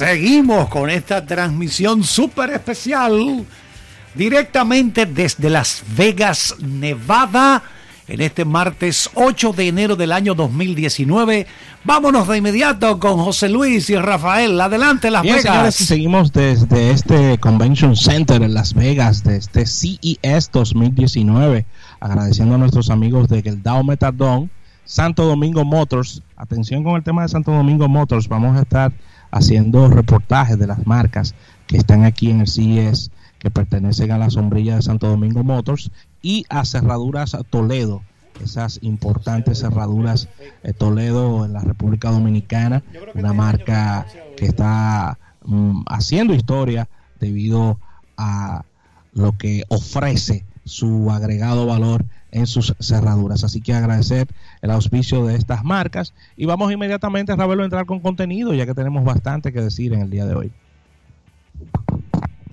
Seguimos con esta transmisión súper especial directamente desde Las Vegas, Nevada, en este martes 8 de enero del año 2019. Vámonos de inmediato con José Luis y Rafael. Adelante, Las Vegas. seguimos desde este Convention Center en Las Vegas, de este CES 2019, agradeciendo a nuestros amigos de Geldao Metadon, Santo Domingo Motors. Atención con el tema de Santo Domingo Motors. Vamos a estar haciendo reportajes de las marcas que están aquí en el CES, que pertenecen a la sombrilla de Santo Domingo Motors, y a Cerraduras Toledo, esas importantes cerraduras Toledo en la República Dominicana, una marca que está mm, haciendo historia debido a lo que ofrece su agregado valor en sus cerraduras. Así que agradecer el auspicio de estas marcas y vamos inmediatamente, a a entrar con contenido, ya que tenemos bastante que decir en el día de hoy.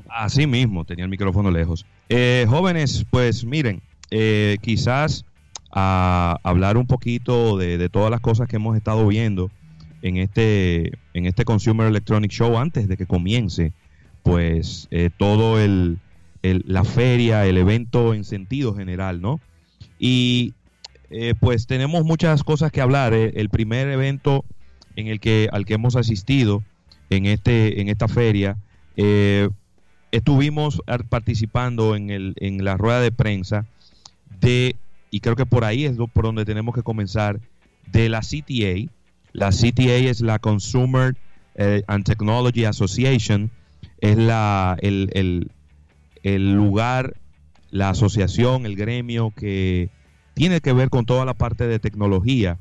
Así mismo, tenía el micrófono lejos. Eh, jóvenes, pues miren, eh, quizás a hablar un poquito de, todas las cosas que hemos estado viendo en este, en este Consumer Electronic Show antes de que comience, pues eh, todo el, la feria, el evento en sentido general, ¿no? Y eh, pues tenemos muchas cosas que hablar. Eh, el primer evento en el que al que hemos asistido en este en esta feria eh, estuvimos participando en, el, en la rueda de prensa de y creo que por ahí es por donde tenemos que comenzar de la CTA. La CTA es la Consumer and Technology Association, es la el, el lugar la asociación, el gremio que tiene que ver con toda la parte de tecnología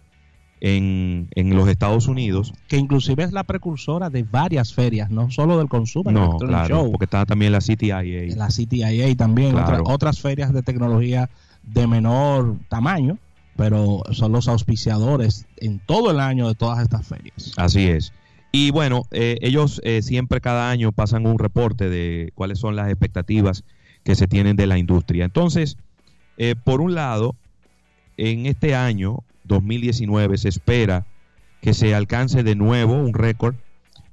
en, en, los Estados Unidos. Que inclusive es la precursora de varias ferias, no solo del consumo. No, claro, porque está también la CTIA. La CTIA también, otras ferias de tecnología de menor tamaño, pero son los auspiciadores en todo el año de todas estas ferias. Así es. Y bueno, eh, ellos eh, siempre cada año pasan un reporte de cuáles son las expectativas que se tienen de la industria. Entonces, eh, por un lado, en este año 2019 se espera que se alcance de nuevo un récord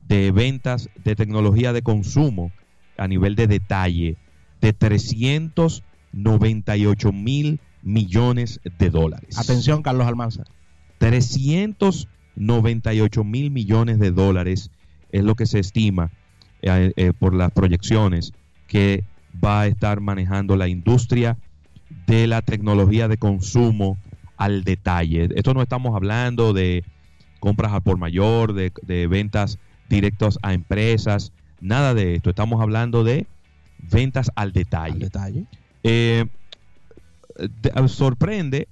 de ventas de tecnología de consumo a nivel de detalle de 398 mil millones de dólares. Atención, Carlos Almanza. 398 mil millones de dólares es lo que se estima eh, eh, por las proyecciones que va a estar manejando la industria de la tecnología de consumo al detalle. Esto no estamos hablando de compras al por mayor, de, ventas directas a empresas, nada de esto. Estamos hablando de ventas al detalle. detalle. Eh, sorprende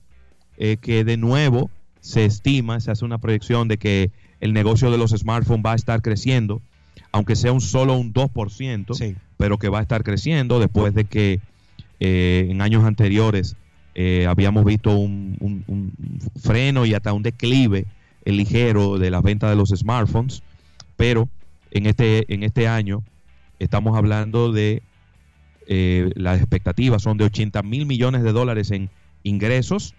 eh, que de nuevo se estima, se hace una proyección de que el negocio de los smartphones va a estar creciendo aunque sea un solo un 2%, pero que va a estar creciendo después de que eh, en años anteriores eh, habíamos visto un, freno y hasta un declive ligero de las ventas de los smartphones, pero en este, en este año estamos hablando de eh, las expectativas son de 80 mil millones de dólares en ingresos,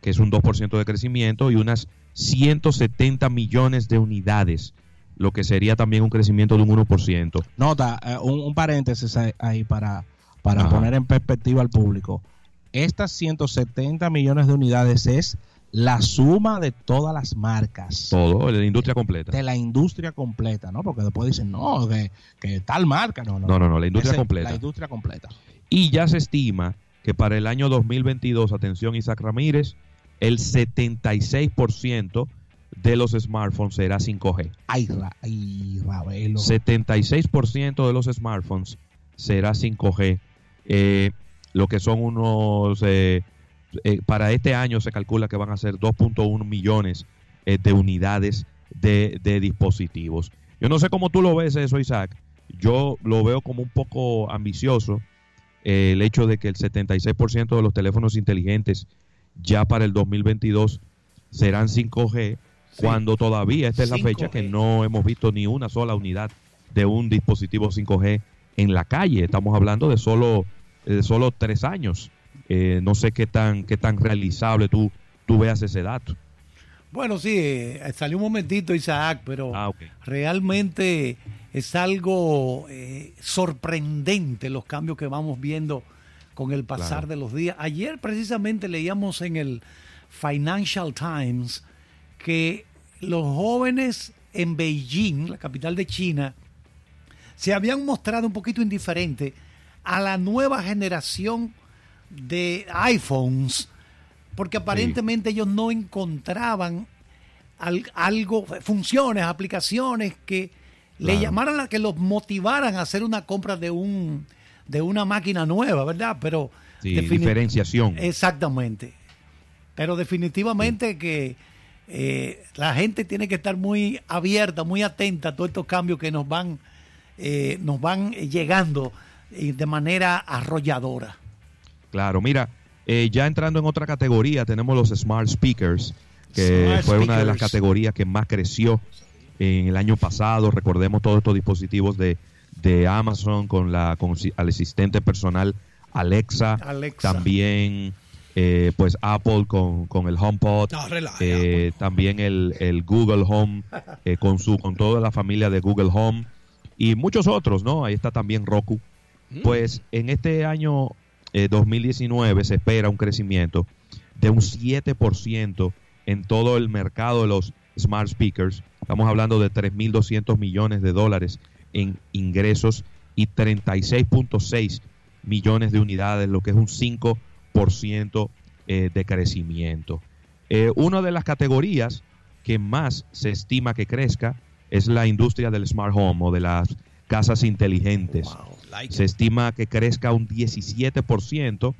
que es un 2% de crecimiento, y unas 170 millones de unidades lo que sería también un crecimiento de un 1%. Nota, eh, un, paréntesis ahí para, para poner en perspectiva al público. Estas 170 millones de unidades es la suma de todas las marcas. Todo, de la industria completa. De la industria completa, ¿no? Porque después dicen, no, que, tal marca, no, no. No, no, no, la industria completa. La industria completa. Y ya se estima que para el año 2022, atención Isaac Ramírez, el 76% de los smartphones será 5G. Ay, ay 76% de los smartphones será 5G. Eh, lo que son unos... Eh, eh, para este año se calcula que van a ser 2.1 millones de unidades de, de, dispositivos. Yo no sé cómo tú lo ves eso, Isaac. Yo lo veo como un poco ambicioso el hecho de que el 76% de los teléfonos inteligentes ya para el 2022 serán 5G cuando todavía esta es la fecha que no hemos visto ni una sola unidad de un dispositivo 5G en la calle. Estamos hablando de solo, de solo tres años. Eh, no sé qué tan, qué tan realizable tú, tú veas ese dato. Bueno, sí, eh, salió un momentito Isaac, pero Ah, realmente es algo eh, sorprendente los cambios que vamos viendo con el pasar Claro. de los días. Ayer precisamente leíamos en el Financial Times que los jóvenes en Beijing, la capital de China, se habían mostrado un poquito indiferentes a la nueva generación de iPhones, porque aparentemente ellos no encontraban al- algo, funciones, aplicaciones que le llamaran, a que los motivaran a hacer una compra de un de una máquina nueva, ¿verdad? Pero Sí, diferenciación. Exactamente. Pero definitivamente que eh, la gente tiene que estar muy abierta, muy atenta a todos estos cambios que nos van, eh, nos van llegando eh, de manera arrolladora. Claro, mira, eh, ya entrando en otra categoría, tenemos los smart speakers, que Smart fue una de las categorías que más creció en el año pasado. Recordemos todos estos dispositivos de, de Amazon con la con al asistente personal Alexa, Alexa. también eh, pues Apple con, con el HomePod, No, relaja, eh, también el, el Google Home eh, con su con toda la familia de Google Home y muchos otros, ¿no? Ahí está también Roku. Pues en este año eh, 2019 se espera un crecimiento de un 7% en todo el mercado de los smart speakers. Estamos hablando de 3.200 millones de dólares en ingresos y 36.6 millones de unidades, lo que es un 5% eh, de crecimiento. Eh, una de las categorías que más se estima que crezca es la industria del smart home o de las casas inteligentes. Like Se estima que crezca un 17%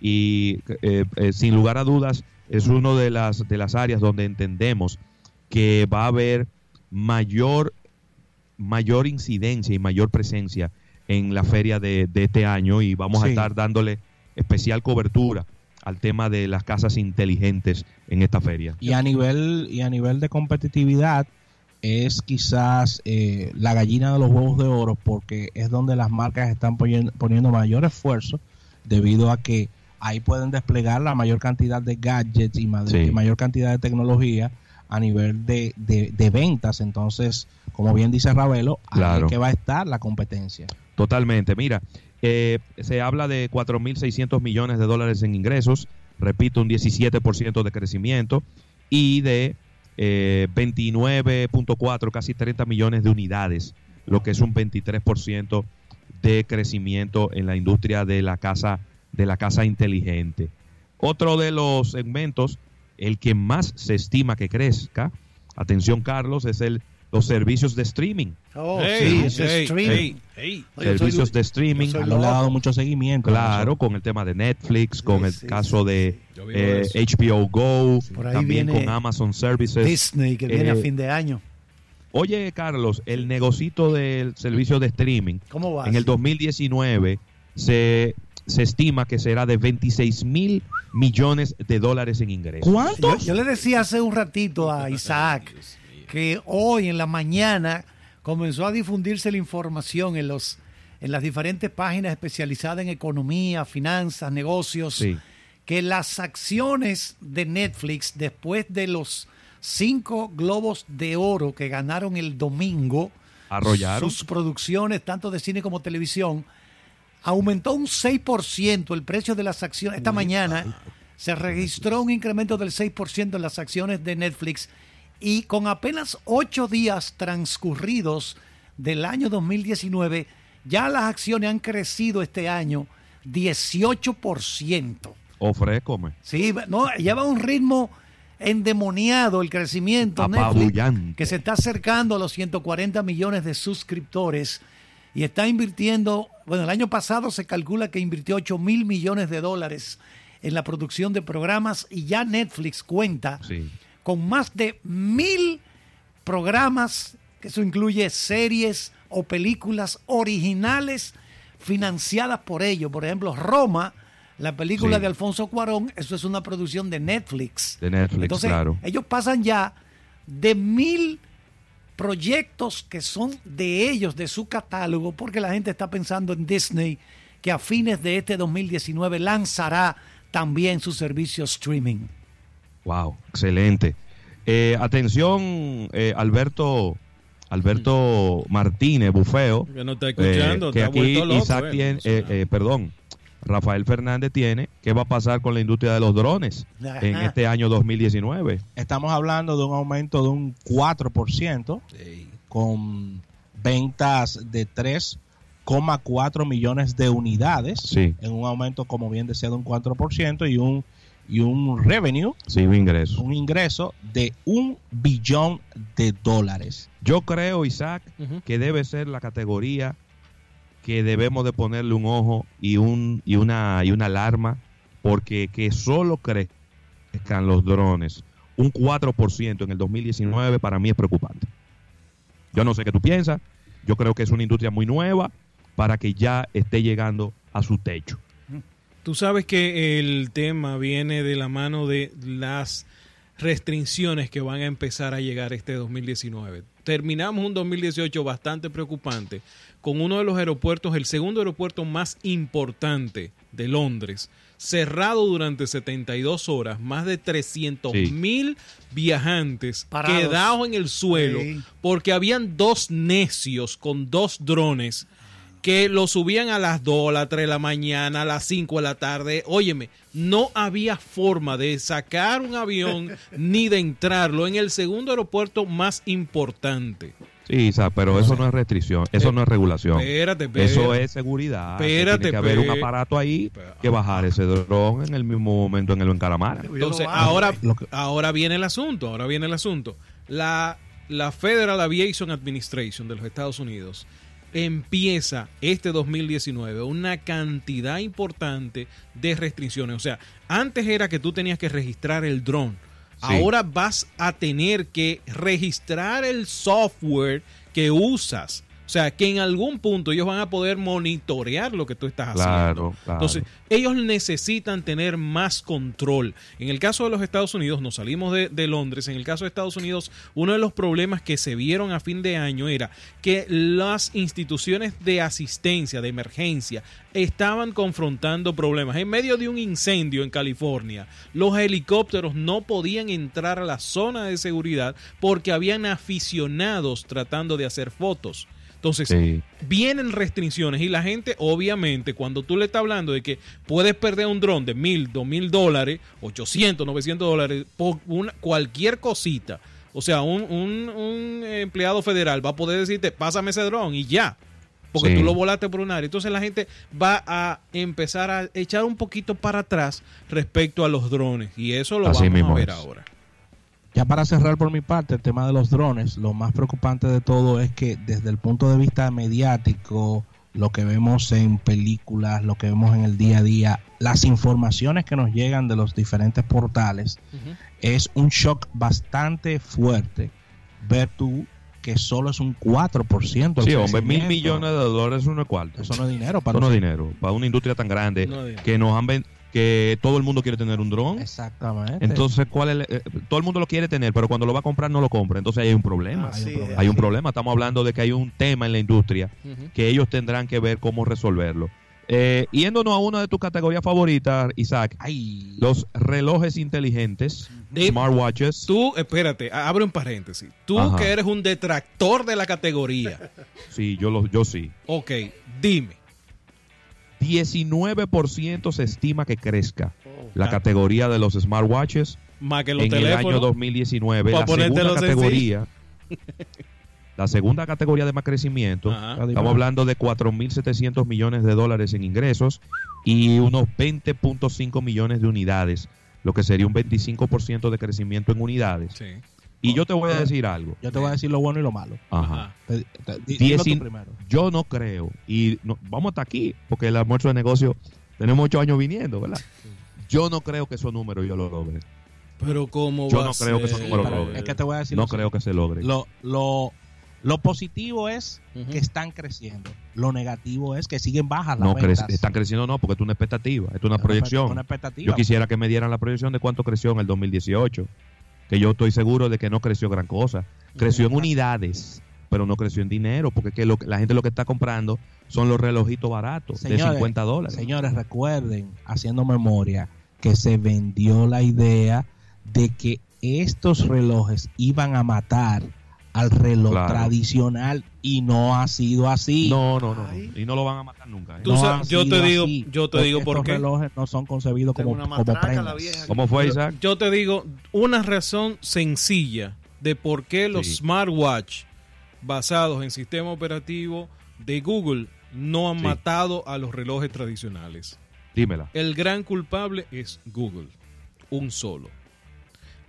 y eh, eh, sin lugar a dudas es una de las, de las áreas donde entendemos que va a haber mayor, mayor incidencia y mayor presencia en la feria de, de este año y vamos a estar dándole especial cobertura al tema de las casas inteligentes en esta feria. Y a nivel, y a nivel de competitividad, es quizás eh, la gallina de los huevos de oro, porque es donde las marcas están poniendo, poniendo mayor esfuerzo, debido a que ahí pueden desplegar la mayor cantidad de gadgets y ma- Sí. mayor cantidad de tecnología a nivel de, de- de ventas. Entonces, como bien dice Ravelo, ahí Claro. es que va a estar la competencia. Totalmente. Mira, eh, se habla de 4.600 millones de dólares en ingresos, repito, un 17% de crecimiento y de eh, 29.4, casi 30 millones de unidades, lo que es un 23% de crecimiento en la industria de la casa de la casa inteligente. Otro de los segmentos, el que más se estima que crezca, atención Carlos, es el los servicios de streaming. Oh, Hey, sí, hey, streaming. hey, soy servicios de streaming. yo soy A lo le ha dado mucho seguimiento. Claro, con el tema de Netflix, con el sí, caso sí, de vivo eh. HBO Go, Por ahí también viene con Amazon Services. Disney, que viene Eh, a fin de año. Oye, Carlos, el negocito del servicio de streaming ¿Cómo va? en el 2019 se, se estima que será de 26 mil millones de dólares en ingresos. Yo, ¿Cuántos? yo le decía hace un ratito a Isaac que hoy en la mañana comenzó a difundirse la información en los en las diferentes páginas especializadas en economía, finanzas, negocios, Sí. que las acciones de Netflix después de los cinco globos de oro que ganaron el domingo, Arrollaron. sus producciones tanto de cine como televisión, aumentó un 6% el precio de las acciones. Esta mañana se registró un incremento del 6% en las acciones de Netflix y con apenas ocho días transcurridos del año 2019, ya las acciones han crecido este año 18%. Ofrécome. Sí, no, lleva un ritmo endemoniado el crecimiento Netflix, que se está acercando a los 140 millones de suscriptores y está invirtiendo, bueno, el año pasado se calcula que invirtió 8 mil millones de dólares en la producción de programas y ya Netflix cuenta Sí. Con más de mil programas, que eso incluye series o películas originales financiadas por ellos. Por ejemplo, Roma, la película Sí. de Alfonso Cuarón, eso es una producción de Netflix. De Netflix, Entonces, claro. ellos pasan ya de mil proyectos que son de ellos, de su catálogo, porque la gente está pensando en Disney, que a fines de este 2019 lanzará también su servicio streaming. Wow, excelente. Eh, atención, eh, Alberto Alberto Martínez Bufeo. Que no está escuchando, eh, que está aquí loco, Isaac eh. tiene, eh, eh, perdón, Rafael Fernández tiene, ¿qué va a pasar con la industria de los drones en este año 2019? Estamos hablando de un aumento de un 4% con ventas de 3,4 millones de unidades, Sí. en un aumento, como bien decía, de un 4% y un, y un revenue, Sí, ingreso. un ingreso de un billón de dólares. Yo creo, Isaac, que debe ser la categoría que debemos de ponerle un ojo y un y una y una alarma porque que solo crezcan los drones un 4% en el 2019 para mí es preocupante. Yo no sé qué tú piensas, yo creo que es una industria muy nueva para que ya esté llegando a su techo. Tú sabes que el tema viene de la mano de las restricciones que van a empezar a llegar este 2019. Terminamos un 2018 bastante preocupante con uno de los aeropuertos, el segundo aeropuerto más importante de Londres, cerrado durante 72 horas, más de 300 Sí. mil viajantes Parados. quedados en el suelo Sí. porque habían dos necios con dos drones que lo subían a las 2, a las 3 de la mañana, a las 5 de la tarde. Óyeme, no había forma de sacar un avión ni de entrarlo en el segundo aeropuerto más importante. Sí, pero eso no es restricción, eso Eh, no es regulación. Espérate, espérate. Eso es seguridad. Espérate, tiene que haber un aparato ahí que bajar ese dron en el mismo momento en el encaramara. Entonces, ahora, que- ahora viene el asunto, ahora viene el asunto. La, la Federal Aviation Administration de los Estados Unidos empieza este 2019 una cantidad importante de restricciones. O sea, antes era que tú tenías que registrar el dron. Ahora vas a tener que registrar el software que usas. O sea, que en algún punto ellos van a poder monitorear lo que tú estás haciendo. Claro, claro. Entonces, ellos necesitan tener más control. En el caso de los Estados Unidos, nos salimos de, de Londres, en el caso de Estados Unidos, uno de los problemas que se vieron a fin de año era que las instituciones de asistencia, de emergencia, estaban confrontando problemas. En medio de un incendio en California, los helicópteros no podían entrar a la zona de seguridad porque habían aficionados tratando de hacer fotos. Entonces, Sí. vienen restricciones y la gente, obviamente, cuando tú le estás hablando de que puedes perder un dron de mil, dos mil dólares, 800, 900 dólares, por una, cualquier cosita. O sea, un, un- un empleado federal va a poder decirte, pásame ese dron y ya. Porque Sí. tú lo volaste por un área. Entonces la gente va a empezar a echar un poquito para atrás respecto a los drones. Y eso lo Así vamos a ver es. ahora. Ya para cerrar por mi parte el tema de los drones, lo más preocupante de todo es que desde el punto de vista mediático, lo que vemos en películas, lo que vemos en el día a día, las informaciones que nos llegan de los diferentes portales, es un shock bastante fuerte ver tú que solo es un 4%. el Sí, hombre, mil millones de dólares es cuarto. Eso no es dinero para Eso no es dinero. Para una industria tan grande No que nos han ven- que todo el mundo quiere tener un dron. Exactamente. Entonces, ¿cuál es el- eh, todo el mundo lo quiere tener, pero cuando lo va a comprar no lo compra. Entonces ahí hay un problema. Hay un es. Hay un problema. Estamos hablando de que hay un tema en la industria que ellos tendrán que ver cómo resolverlo. Eh, yéndonos a una de tus categorías favoritas, Isaac, Ay, los relojes inteligentes, De- smartwatches. Tú, espérate, abre un paréntesis. Tú Ajá. que eres un detractor de la categoría. Sí, yo, lo, yo sí. Ok, dime. 19% se estima que crezca la Ah. categoría de los smartwatches Más que los en el año teléfonos. 2019. Pa' La segunda categoría, la segunda categoría de más crecimiento, Ajá. estamos hablando de 4.700 millones de dólares en ingresos y unos 20.5 millones de unidades, lo que sería un 25% de crecimiento en unidades. Sí. Y yo te voy a decir algo. yo te voy a decir lo bueno y lo malo. Ajá. Te- primero. Yo no creo, y no- vamos hasta aquí, porque el almuerzo de negocio tenemos ocho años viniendo, ¿verdad? Yo no creo que esos números yo lo logre. Pero como Yo no creo que esos números Pero logren. es que te voy a decir No lo creo que se logre. Lo, lo, lo positivo es que están creciendo. Lo negativo es que siguen bajas las No ventas. están creciendo no, porque es una expectativa, es una Es proyección. Una expectativa. Yo quisiera que me dieran la proyección de cuánto creció en el 2018, que yo estoy seguro de que no creció gran cosa. Creció en unidades, pero no creció en dinero, porque que lo la gente lo que está comprando son los relojitos baratos de Señores, 50 dólares. Señores, recuerden, haciendo memoria, que se vendió la idea de que estos relojes iban a matar al reloj Claro. tradicional y no ha sido así. No, no, no, no. Y no lo van a matar nunca. ¿eh? Tú No sabes- ha yo te digo- así, yo te porque digo por estos qué. relojes no son concebidos como, como prendas. ¿Cómo fue, Isaac? Yo te digo una razón sencilla de por qué los Sí. smartwatch basados en sistema operativo de Google no han Sí. matado a los relojes tradicionales. Dímela. El gran culpable es Google, un solo.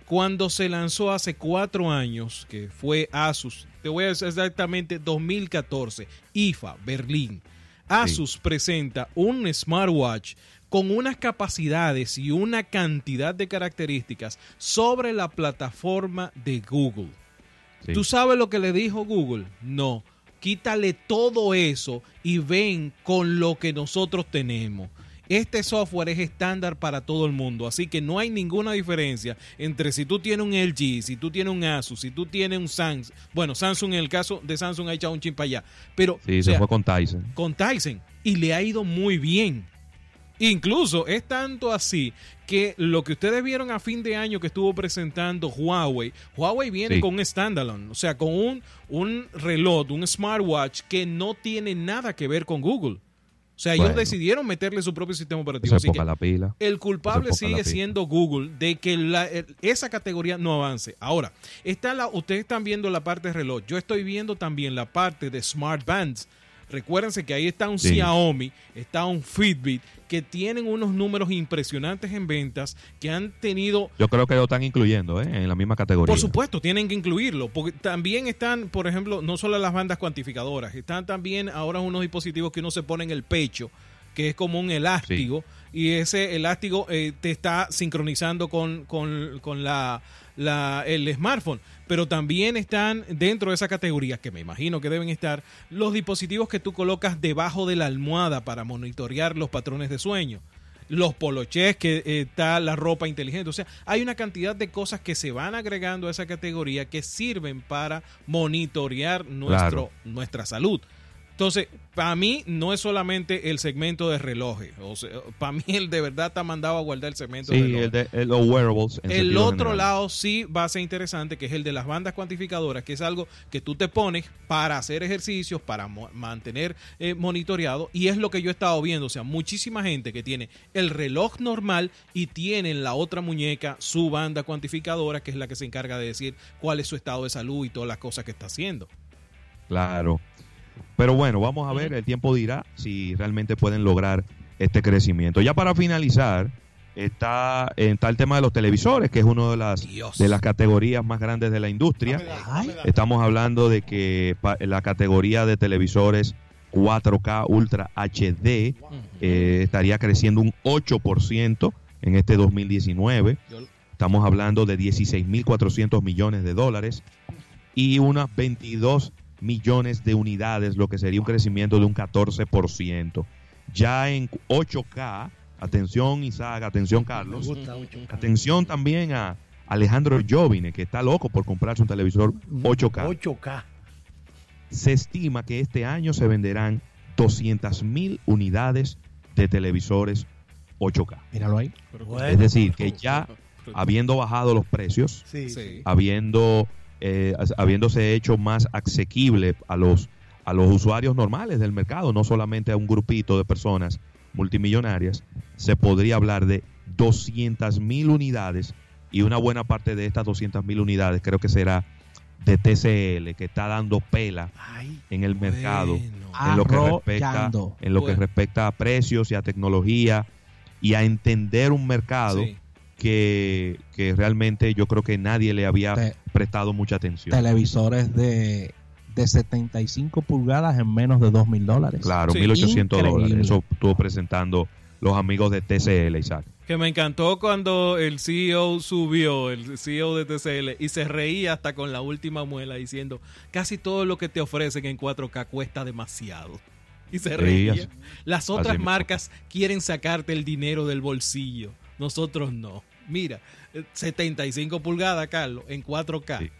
Cuando se lanzó hace cuatro años, que fue Asus, te voy a decir exactamente 2014, IFA, Berlín. Asus presenta un smartwatch con unas capacidades y una cantidad de características sobre la plataforma de Google. Sí. ¿Tú sabes lo que le dijo Google? No. Quítale todo eso y ven con lo que nosotros tenemos. Este software es estándar para todo el mundo, así que no hay ninguna diferencia entre si tú tienes un LG, si tú tienes un Asus, si tú tienes un Samsung. Bueno, Samsung en el caso de Samsung ha echado un chin para allá, pero Sí, se sea, fue con Tyson. con Tyson y le ha ido muy bien. Incluso es tanto así que lo que ustedes vieron a fin de año que estuvo presentando Huawei, Huawei viene Sí. con un standalone, o sea, con un, un reloj, un smartwatch que no tiene nada que ver con Google. O sea, ellos decidieron meterle su propio sistema operativo. Se Así poca que la pila. el culpable sigue siendo Google de que la- esa categoría no avance. Ahora, está la, ustedes están viendo la parte de reloj. Yo estoy viendo también la parte de smart bands. Recuérdense que ahí está un Sí. Xiaomi, está un Fitbit, que tienen unos números impresionantes en ventas, que han tenido Yo creo que lo están incluyendo ¿eh? en la misma categoría. por supuesto, tienen que incluirlo, porque también están, por ejemplo, no solo las bandas cuantificadoras, están también ahora unos dispositivos que uno se pone en el pecho, que es como un elástigo, y ese elástigo eh, te está sincronizando con, con- con la, la- el smartphone. Pero también están dentro de esa categoría, que me imagino que deben estar, los dispositivos que tú colocas debajo de la almohada para monitorear los patrones de sueño los poloches, que eh, está la ropa inteligente. O sea, hay una cantidad de cosas que se van agregando a esa categoría que sirven para monitorear nuestro, nuestra salud. Entonces, para mí no es solamente el segmento de relojes. O sea, para mí el de verdad está mandado a guardar el segmento de Sí, relojes. el de el- los wearables. en El otro general. lado sí va a ser interesante, que es el de las bandas cuantificadoras, que es algo que tú te pones para hacer ejercicios, para mo- mantener eh, monitoreado, y es lo que yo he estado viendo. O sea, muchísima gente que tiene el reloj normal y tiene en la otra muñeca su banda cuantificadora, que es la que se encarga de decir cuál es su estado de salud y todas las cosas que está haciendo. Claro. Pero bueno, vamos a ver, el tiempo dirá si realmente pueden lograr este crecimiento. Ya para finalizar, está, está el tema de los televisores, que es una de las, Dios. de las categorías más grandes de la industria. Estamos hablando de que la categoría de televisores 4K Ultra HD eh, estaría creciendo un 8% en este 2019. Yo- Estamos hablando de 16.400 millones de dólares y unas 22 millones de unidades, lo que sería un crecimiento de un 14%. Ya en 8K, atención Isaac, atención Carlos, atención también a Alejandro Jovine, que está loco por comprarse un televisor 8K. 8K. Se estima que este año se venderán 200 mil unidades de televisores 8K. míralo ahí. Bueno. Es decir, que ya habiendo bajado los precios, Sí, Sí. sí. habiendo eh, habiéndose hecho más asequible a los a los usuarios normales del mercado, no solamente a un grupito de personas multimillonarias, se podría hablar de 200 mil unidades y una buena parte de estas 200 mil unidades creo que será de TCL que está dando pela Ay, en el mercado en lo que respecta en lo que respecta a precios y a tecnología y a entender un mercado Sí. Que, que realmente yo creo que nadie le había Te- prestado mucha atención. televisores de, de 75 pulgadas en menos de 2 mil dólares. Claro, Sí. 1.800 Increíble. dólares. Eso estuvo presentando los amigos de TCL, Isaac. Que me encantó cuando el CEO subió, el CEO de TCL, y se reía hasta con la última muela diciendo, casi todo lo que te ofrecen en 4K cuesta demasiado. Y se reía. Las otras marcas quieren sacarte el dinero del bolsillo. Nosotros no. Mira, eh, 75 pulgadas, Carlos, en 4K. Sí.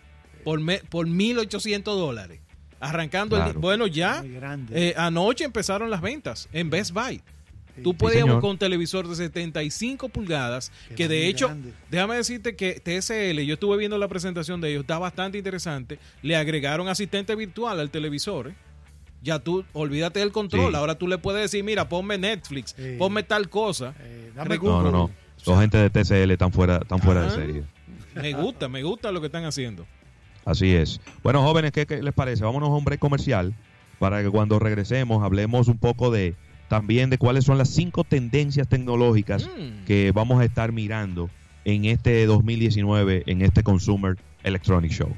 Por, me- por 1.800 dólares. Arrancando el... Bueno, ya eh, anoche empezaron las ventas en Best Buy. Tú Sí, puedes señor. con un televisor de 75 pulgadas, Que de hecho, grande. déjame decirte que TSL, yo estuve viendo la presentación de ellos, está bastante interesante. Le agregaron asistente virtual al televisor. ¿eh? Ya tú, olvídate del control. Sí. Ahora tú le puedes decir, mira, ponme Netflix, Sí. ponme tal cosa. Eh, dame. No, no, no. Los gente de TCL están fuera, están fuera de serie. Me gusta, me gusta lo que están haciendo. Así es. Bueno, jóvenes, ¿qué, qué les parece? Vámonos a un break comercial para que cuando regresemos hablemos un poco de también de cuáles son las cinco tendencias tecnológicas Mm. que vamos a estar mirando en este 2019 en este Consumer Electronic Show.